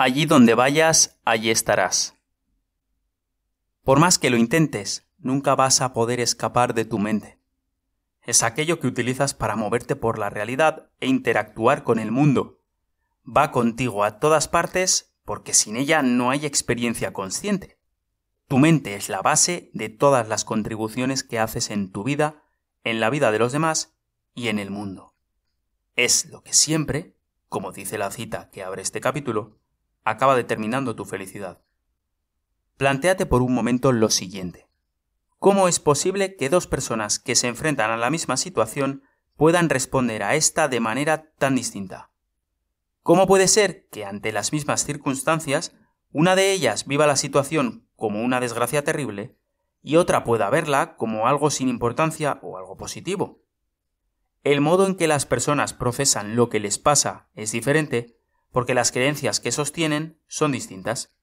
Allí donde vayas, allí estarás. Por más que lo intentes, nunca vas a poder escapar de tu mente. Es aquello que utilizas para moverte por la realidad e interactuar con el mundo. Va contigo a todas partes porque sin ella no hay experiencia consciente. Tu mente es la base de todas las contribuciones que haces en tu vida, en la vida de los demás y en el mundo. Es lo que siempre, como dice la cita que abre este capítulo, acaba determinando tu felicidad. Plantéate por un momento lo siguiente. ¿Cómo es posible que dos personas que se enfrentan a la misma situación puedan responder a esta de manera tan distinta? ¿Cómo puede ser que ante las mismas circunstancias una de ellas viva la situación como una desgracia terrible y otra pueda verla como algo sin importancia o algo positivo? El modo en que las personas procesan lo que les pasa es diferente porque las creencias que sostienen son distintas.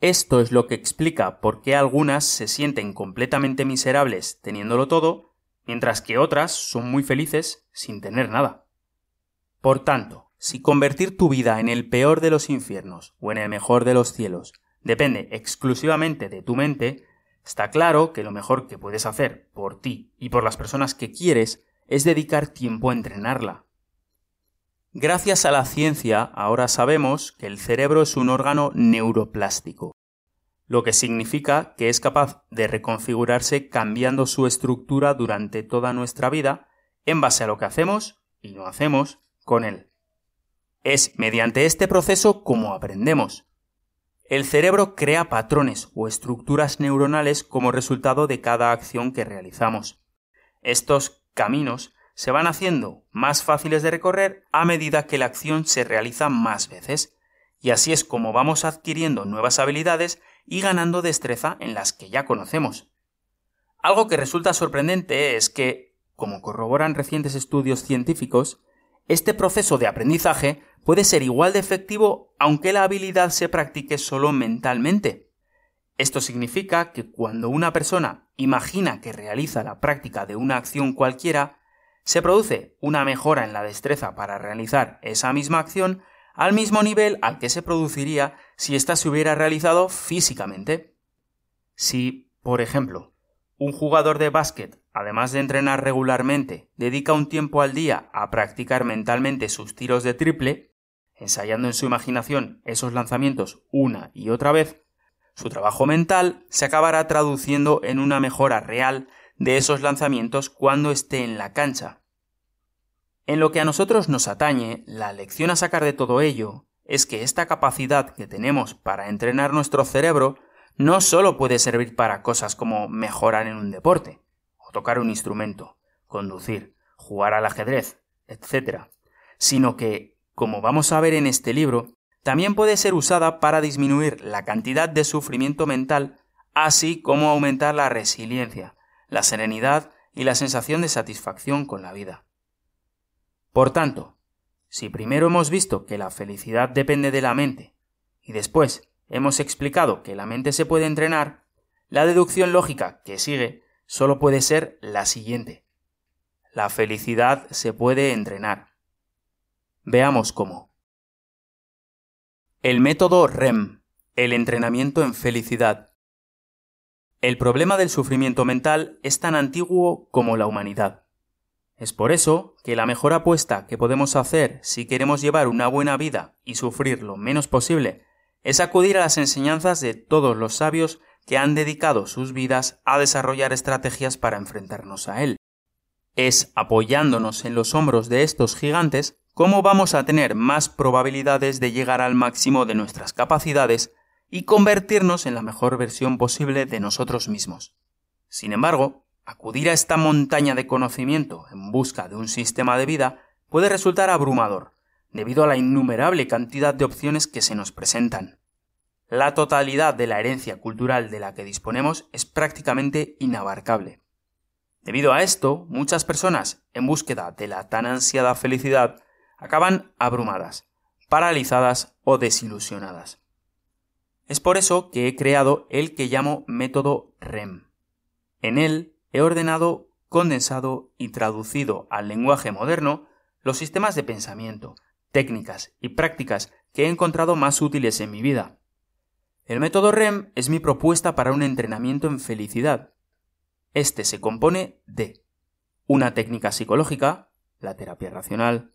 Esto es lo que explica por qué algunas se sienten completamente miserables teniéndolo todo, mientras que otras son muy felices sin tener nada. Por tanto, si convertir tu vida en el peor de los infiernos o en el mejor de los cielos depende exclusivamente de tu mente, está claro que lo mejor que puedes hacer por ti y por las personas que quieres es dedicar tiempo a entrenarla. Gracias a la ciencia ahora sabemos que el cerebro es un órgano neuroplástico, lo que significa que es capaz de reconfigurarse cambiando su estructura durante toda nuestra vida en base a lo que hacemos y no hacemos con él. Es mediante este proceso como aprendemos. El cerebro crea patrones o estructuras neuronales como resultado de cada acción que realizamos. Estos caminos se van haciendo más fáciles de recorrer a medida que la acción se realiza más veces, y así es como vamos adquiriendo nuevas habilidades y ganando destreza en las que ya conocemos. Algo que resulta sorprendente es que, como corroboran recientes estudios científicos, este proceso de aprendizaje puede ser igual de efectivo aunque la habilidad se practique solo mentalmente. Esto significa que cuando una persona imagina que realiza la práctica de una acción cualquiera, se produce una mejora en la destreza para realizar esa misma acción al mismo nivel al que se produciría si ésta se hubiera realizado físicamente. Si, por ejemplo, un jugador de básquet, además de entrenar regularmente, dedica un tiempo al día a practicar mentalmente sus tiros de triple, ensayando en su imaginación esos lanzamientos una y otra vez, su trabajo mental se acabará traduciendo en una mejora real de esos lanzamientos cuando esté en la cancha. En lo que a nosotros nos atañe, la lección a sacar de todo ello es que esta capacidad que tenemos para entrenar nuestro cerebro no solo puede servir para cosas como mejorar en un deporte, o tocar un instrumento, conducir, jugar al ajedrez, etc., sino que, como vamos a ver en este libro, también puede ser usada para disminuir la cantidad de sufrimiento mental, así como aumentar la resiliencia, la serenidad y la sensación de satisfacción con la vida. Por tanto, si primero hemos visto que la felicidad depende de la mente y después hemos explicado que la mente se puede entrenar, la deducción lógica que sigue solo puede ser la siguiente. La felicidad se puede entrenar. Veamos cómo. El método REM, el entrenamiento en felicidad, el problema del sufrimiento mental es tan antiguo como la humanidad. Es por eso que la mejor apuesta que podemos hacer si queremos llevar una buena vida y sufrir lo menos posible es acudir a las enseñanzas de todos los sabios que han dedicado sus vidas a desarrollar estrategias para enfrentarnos a él. Es apoyándonos en los hombros de estos gigantes cómo vamos a tener más probabilidades de llegar al máximo de nuestras capacidades y convertirnos en la mejor versión posible de nosotros mismos. Sin embargo, acudir a esta montaña de conocimiento en busca de un sistema de vida puede resultar abrumador, debido a la innumerable cantidad de opciones que se nos presentan. La totalidad de la herencia cultural de la que disponemos es prácticamente inabarcable. Debido a esto, muchas personas, en búsqueda de la tan ansiada felicidad, acaban abrumadas, paralizadas o desilusionadas. Es por eso que he creado el que llamo método REM. En él he ordenado, condensado y traducido al lenguaje moderno los sistemas de pensamiento, técnicas y prácticas que he encontrado más útiles en mi vida. El método REM es mi propuesta para un entrenamiento en felicidad. Este se compone de una técnica psicológica, la terapia racional,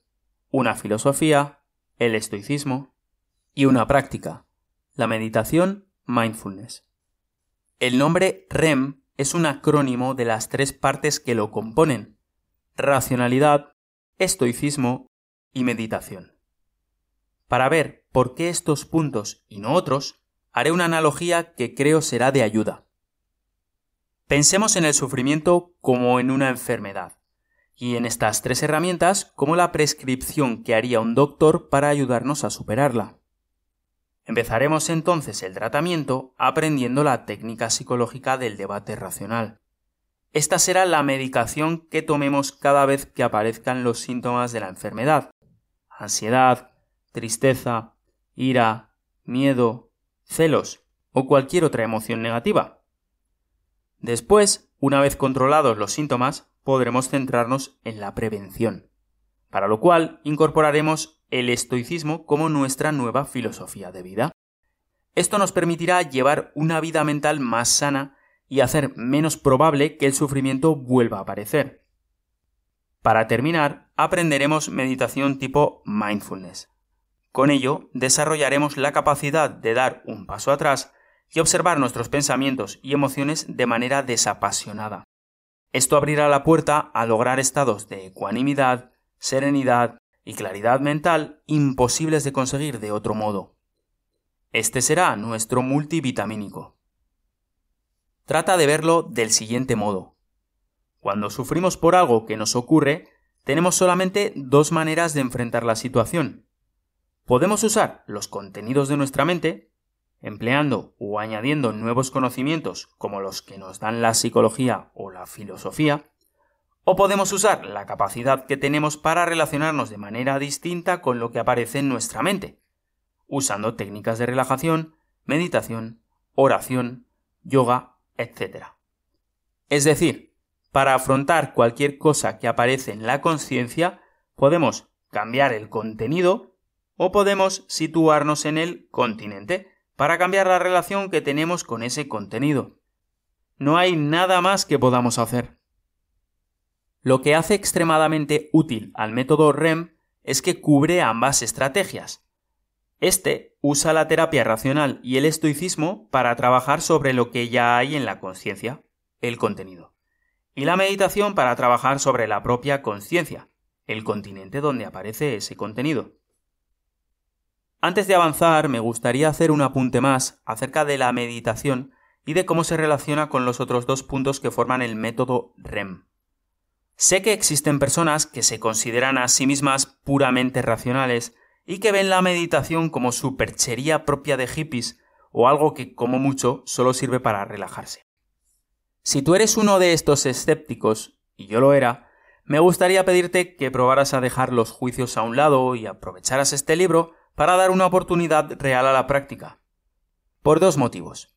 una filosofía, el estoicismo, y una práctica, la meditación mindfulness. El nombre REM es un acrónimo de las tres partes que lo componen, racionalidad, estoicismo y meditación. Para ver por qué estos puntos y no otros, haré una analogía que creo será de ayuda. Pensemos en el sufrimiento como en una enfermedad, y en estas tres herramientas como la prescripción que haría un doctor para ayudarnos a superarla. Empezaremos entonces el tratamiento aprendiendo la técnica psicológica del debate racional. Esta será la medicación que tomemos cada vez que aparezcan los síntomas de la enfermedad. Ansiedad, tristeza, ira, miedo, celos o cualquier otra emoción negativa. Después, una vez controlados los síntomas, podremos centrarnos en la prevención, para lo cual incorporaremos el estoicismo como nuestra nueva filosofía de vida. Esto nos permitirá llevar una vida mental más sana y hacer menos probable que el sufrimiento vuelva a aparecer. Para terminar, aprenderemos meditación tipo mindfulness. Con ello, desarrollaremos la capacidad de dar un paso atrás y observar nuestros pensamientos y emociones de manera desapasionada. Esto abrirá la puerta a lograr estados de ecuanimidad, serenidad, y claridad mental imposibles de conseguir de otro modo. Este será nuestro multivitamínico. Trata de verlo del siguiente modo. Cuando sufrimos por algo que nos ocurre, tenemos solamente dos maneras de enfrentar la situación. Podemos usar los contenidos de nuestra mente, empleando o añadiendo nuevos conocimientos como los que nos dan la psicología o la filosofía, o podemos usar la capacidad que tenemos para relacionarnos de manera distinta con lo que aparece en nuestra mente, usando técnicas de relajación, meditación, oración, yoga, etc. Es decir, para afrontar cualquier cosa que aparece en la conciencia, podemos cambiar el contenido o podemos situarnos en el continente para cambiar la relación que tenemos con ese contenido. No hay nada más que podamos hacer. Lo que hace extremadamente útil al método REM es que cubre ambas estrategias. Este usa la terapia racional y el estoicismo para trabajar sobre lo que ya hay en la conciencia, el contenido, y la meditación para trabajar sobre la propia conciencia, el continente donde aparece ese contenido. Antes de avanzar, me gustaría hacer un apunte más acerca de la meditación y de cómo se relaciona con los otros dos puntos que forman el método REM. Sé que existen personas que se consideran a sí mismas puramente racionales y que ven la meditación como superchería propia de hippies o algo que, como mucho, solo sirve para relajarse. Si tú eres uno de estos escépticos, y yo lo era, me gustaría pedirte que probaras a dejar los juicios a un lado y aprovecharas este libro para dar una oportunidad real a la práctica. Por dos motivos.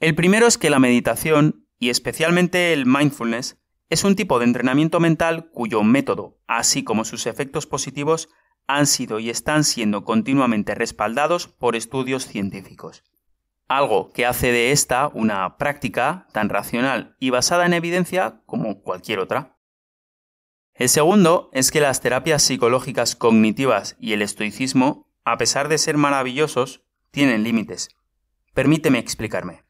El primero es que la meditación, y especialmente el mindfulness, es un tipo de entrenamiento mental cuyo método, así como sus efectos positivos, han sido y están siendo continuamente respaldados por estudios científicos. Algo que hace de esta una práctica tan racional y basada en evidencia como cualquier otra. El segundo es que las terapias psicológicas cognitivas y el estoicismo, a pesar de ser maravillosos, tienen límites. Permíteme explicarme.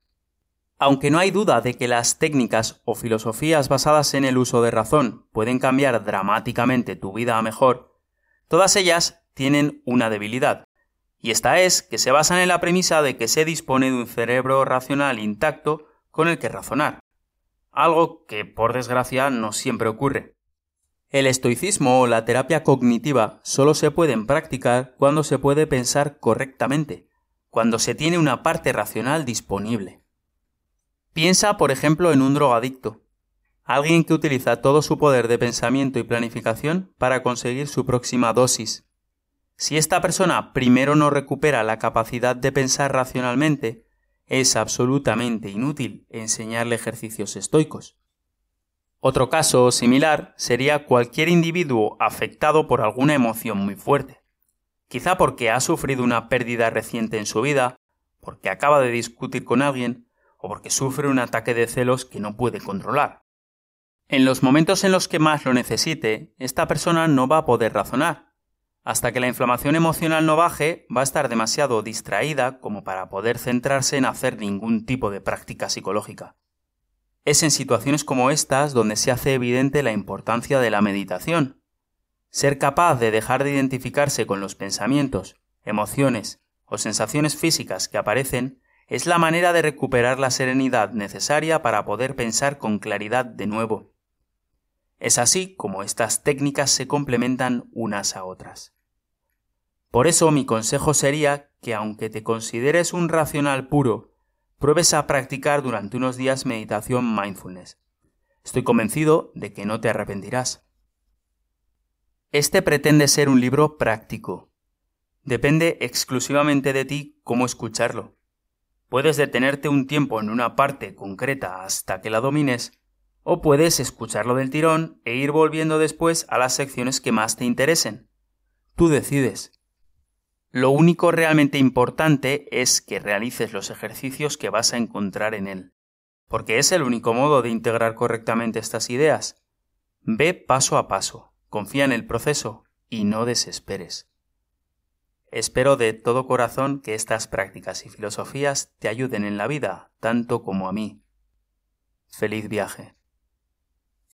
Aunque no hay duda de que las técnicas o filosofías basadas en el uso de razón pueden cambiar dramáticamente tu vida a mejor, todas ellas tienen una debilidad, y esta es que se basan en la premisa de que se dispone de un cerebro racional intacto con el que razonar, algo que por desgracia no siempre ocurre. El estoicismo o la terapia cognitiva solo se pueden practicar cuando se puede pensar correctamente, cuando se tiene una parte racional disponible. Piensa, por ejemplo, en un drogadicto, alguien que utiliza todo su poder de pensamiento y planificación para conseguir su próxima dosis. Si esta persona primero no recupera la capacidad de pensar racionalmente, es absolutamente inútil enseñarle ejercicios estoicos. Otro caso similar sería cualquier individuo afectado por alguna emoción muy fuerte. quizá porque ha sufrido una pérdida reciente en su vida, porque acaba de discutir con alguien o porque sufre un ataque de celos que no puede controlar. En los momentos en los que más lo necesite, esta persona no va a poder razonar. Hasta que la inflamación emocional no baje, va a estar demasiado distraída como para poder centrarse en hacer ningún tipo de práctica psicológica. Es en situaciones como estas donde se hace evidente la importancia de la meditación. Ser capaz de dejar de identificarse con los pensamientos, emociones o sensaciones físicas que aparecen es la manera de recuperar la serenidad necesaria para poder pensar con claridad de nuevo. Es así como estas técnicas se complementan unas a otras. Por eso mi consejo sería que aunque te consideres un racional puro pruebes a practicar durante unos días meditación mindfulness. Estoy convencido de que no te arrepentirás. Este pretende ser un libro práctico. Depende exclusivamente de ti cómo escucharlo. Puedes detenerte un tiempo en una parte concreta hasta que la domines, o puedes escucharlo del tirón e ir volviendo después a las secciones que más te interesen. Tú decides. Lo único realmente importante es que realices los ejercicios que vas a encontrar en él, porque es el único modo de integrar correctamente estas ideas. Ve paso a paso, confía en el proceso y no desesperes. Espero de todo corazón que estas prácticas y filosofías te ayuden en la vida tanto como a mí. Feliz viaje.